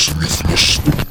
Сміт, смішно.